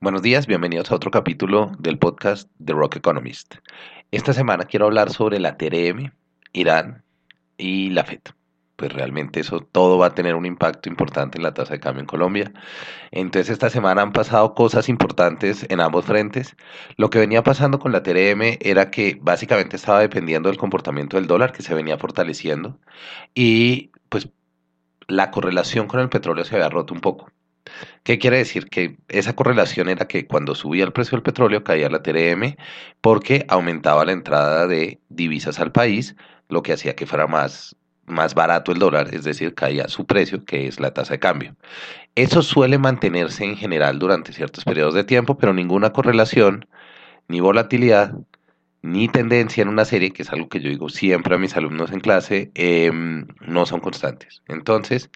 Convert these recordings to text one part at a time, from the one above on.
Buenos días, bienvenidos a otro capítulo del podcast The Rock Economist. Esta semana quiero hablar sobre la TRM, Irán y la FED. Pues realmente eso todo va a tener un impacto importante en la tasa de cambio en Colombia. Entonces esta semana han pasado cosas importantes en ambos frentes. Lo que venía pasando con la TRM era que básicamente estaba dependiendo del comportamiento del dólar que se venía fortaleciendo y pues la correlación con el petróleo se había roto un poco. ¿Qué quiere decir? Que esa correlación era que cuando subía el precio del petróleo caía la TRM porque aumentaba la entrada de divisas al país, lo que hacía que fuera más, más barato el dólar, es decir, caía su precio, que es la tasa de cambio. Eso suele mantenerse en general durante ciertos periodos de tiempo, pero ninguna correlación ni volatilidad ni tendencia en una serie, que es algo que yo digo siempre a mis alumnos en clase, em, no son constantes. Entonces,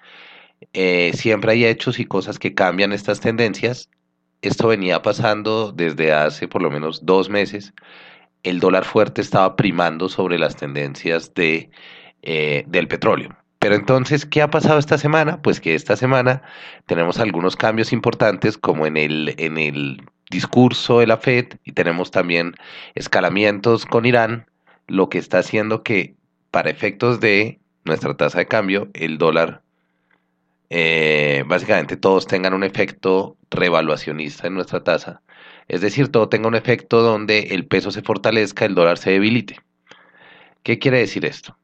eh, siempre hay hechos y cosas que cambian estas tendencias. Esto venía pasando desde hace por lo menos dos meses. El dólar fuerte estaba primando sobre las tendencias de, eh, del petróleo. Pero entonces, ¿qué ha pasado esta semana? Pues que esta semana tenemos algunos cambios importantes como en el, en el discurso de la Fed y tenemos también escalamientos con Irán, lo que está haciendo que para efectos de nuestra tasa de cambio, el dólar eh, básicamente todos tengan un efecto revaluacionista en nuestra tasa. Es decir, todo tenga un efecto donde el peso se fortalezca, el dólar se debilite. ¿Qué quiere decir esto?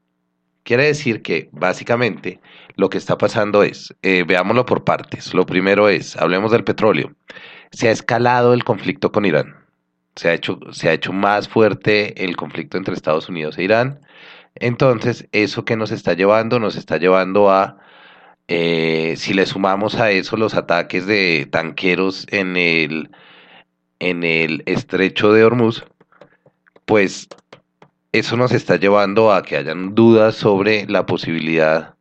Quiere decir que básicamente lo que está pasando es, eh, veámoslo por partes. Lo primero es, hablemos del petróleo. Se ha escalado el conflicto con Irán. Se ha hecho, se ha hecho más fuerte el conflicto entre Estados Unidos e Irán. Entonces, eso que nos está llevando, nos está llevando a eh, si le sumamos a eso los ataques de tanqueros en el, en el estrecho de Hormuz, pues eso nos está llevando a que hayan dudas sobre la posibilidad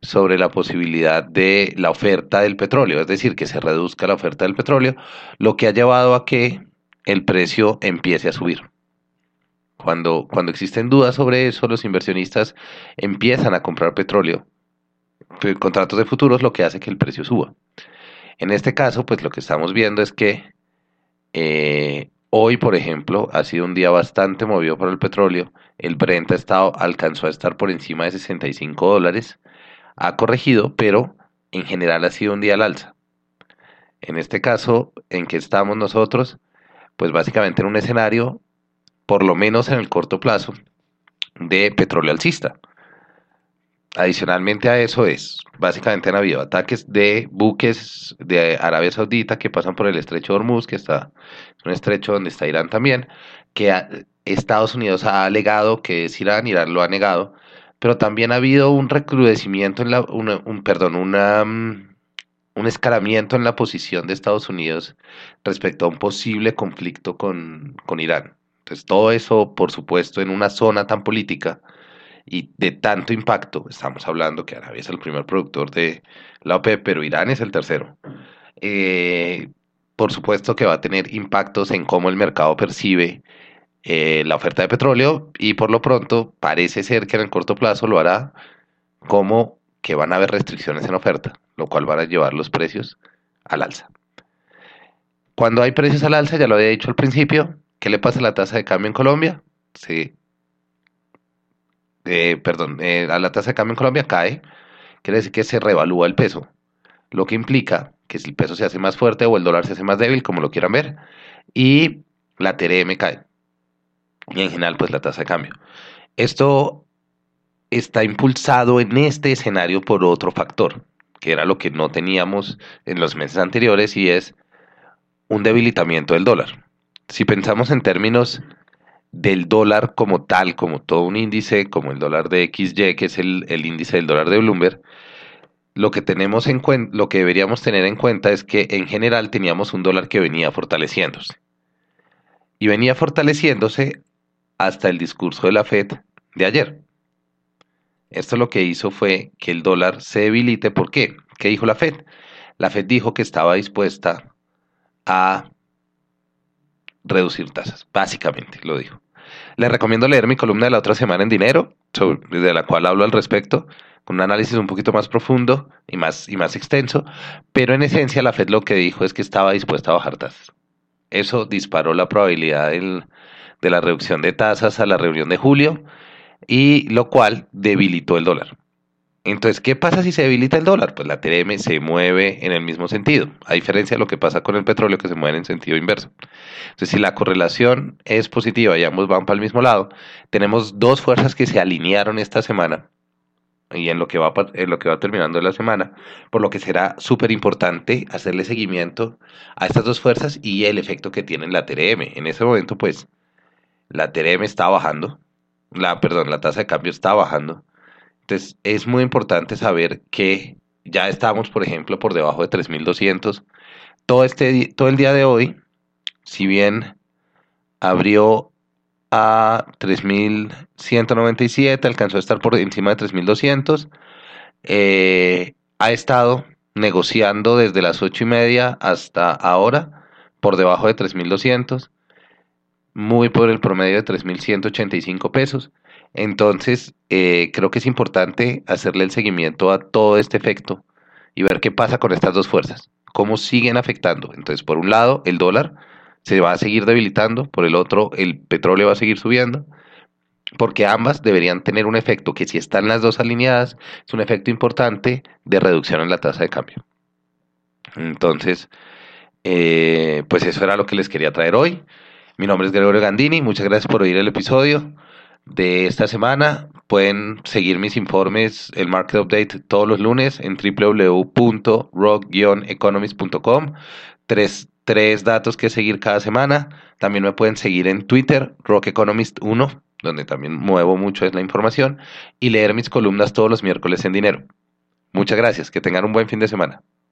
sobre la posibilidad de la oferta del petróleo, es decir, que se reduzca la oferta del petróleo, lo que ha llevado a que el precio empiece a subir. Cuando, cuando existen dudas sobre eso, los inversionistas empiezan a comprar petróleo contratos de futuros, lo que hace que el precio suba. En este caso, pues lo que estamos viendo es que eh, hoy, por ejemplo, ha sido un día bastante movido por el petróleo. El Brent ha estado, alcanzó a estar por encima de 65 dólares. Ha corregido, pero en general ha sido un día al alza. En este caso, ¿en que estamos nosotros? Pues básicamente en un escenario, por lo menos en el corto plazo, de petróleo alcista. Adicionalmente a eso es, básicamente han habido ataques de buques de Arabia Saudita que pasan por el estrecho de Hormuz, que está un estrecho donde está Irán también, que Estados Unidos ha alegado que es Irán, Irán lo ha negado, pero también ha habido un recrudecimiento en la, un, perdón, una, mm, un escalamiento en la posición de Estados Unidos respecto a un posible conflicto con, con Irán. Entonces todo eso, por supuesto, en una zona tan política, y de tanto impacto, estamos hablando que Arabia es el primer productor de la OPEP, pero Irán es el tercero. Eh, por supuesto que va a tener impactos en cómo el mercado percibe eh, la oferta de petróleo y por lo pronto parece ser que en el corto plazo lo hará como que van a haber restricciones en oferta, lo cual van a llevar los precios al alza. Cuando hay precios al alza, ya lo había dicho al principio, ¿qué le pasa a la tasa de cambio en Colombia? Sí, eh, perdón, eh, a la tasa de cambio en Colombia cae, quiere decir que se revalúa el peso, lo que implica que si el peso se hace más fuerte o el dólar se hace más débil, como lo quieran ver, y la TRM cae. Y en general, pues la tasa de cambio. Esto está impulsado en este escenario por otro factor, que era lo que no teníamos en los meses anteriores, y es un debilitamiento del dólar. Si pensamos en términos del dólar como tal, como todo un índice, como el dólar de XY, que es el, índice del dólar de Bloomberg, lo que tenemos en lo que deberíamos tener en cuenta es que en general teníamos un dólar que venía fortaleciéndose. Y venía fortaleciéndose hasta el discurso de la Fed de ayer. Esto lo que hizo fue que el dólar se debilite. ¿Por qué? ¿Qué dijo la Fed? La Fed dijo que estaba dispuesta a reducir tasas, básicamente lo dijo. Les recomiendo leer mi columna de la otra semana en Dinero, de la cual hablo al respecto, con un análisis un poquito más profundo y más, y más extenso, pero en esencia la Fed lo que dijo es que estaba dispuesta a bajar tasas. Eso disparó la probabilidad de la reducción de tasas a la reunión de julio y lo cual debilitó el dólar. Entonces, ¿qué pasa si se debilita el dólar? Pues la TRM se mueve en el mismo sentido, a diferencia de lo que pasa con el petróleo que se mueve en sentido inverso. Entonces, si la correlación es positiva y ambos van para el mismo lado, tenemos dos fuerzas que se alinearon esta semana y en lo que va, en lo que va terminando la semana, por lo que será súper importante hacerle seguimiento a estas dos fuerzas y el efecto que tiene la TRM. En ese momento, pues, la TRM está bajando, la, perdón, la tasa de cambio está bajando. Entonces, es muy importante saber que ya estamos, por ejemplo, por debajo de 3.200. Todo, este, todo el día de hoy, si bien abrió a 3.197, alcanzó a estar por encima de 3.200. Eh, ha estado negociando desde las 8 y media hasta ahora por debajo de 3.200, muy por el promedio de 3.185 pesos. Entonces, eh, creo que es importante hacerle el seguimiento a todo este efecto y ver qué pasa con estas dos fuerzas, cómo siguen afectando. Entonces, por un lado, el dólar se va a seguir debilitando, por el otro el petróleo va a seguir subiendo, porque ambas deberían tener un efecto que si están las dos alineadas, es un efecto importante de reducción en la tasa de cambio. Entonces, eh, pues eso era lo que les quería traer hoy. Mi nombre es Gregorio Gandini, muchas gracias por oír el episodio de esta semana. Pueden seguir mis informes, el Market Update, todos los lunes en www.rock-economist.com. Tres tres datos que seguir cada semana. También me pueden seguir en Twitter, Rock Economist 1, donde también muevo mucho es la información, y leer mis columnas todos los miércoles en dinero. Muchas gracias, que tengan un buen fin de semana.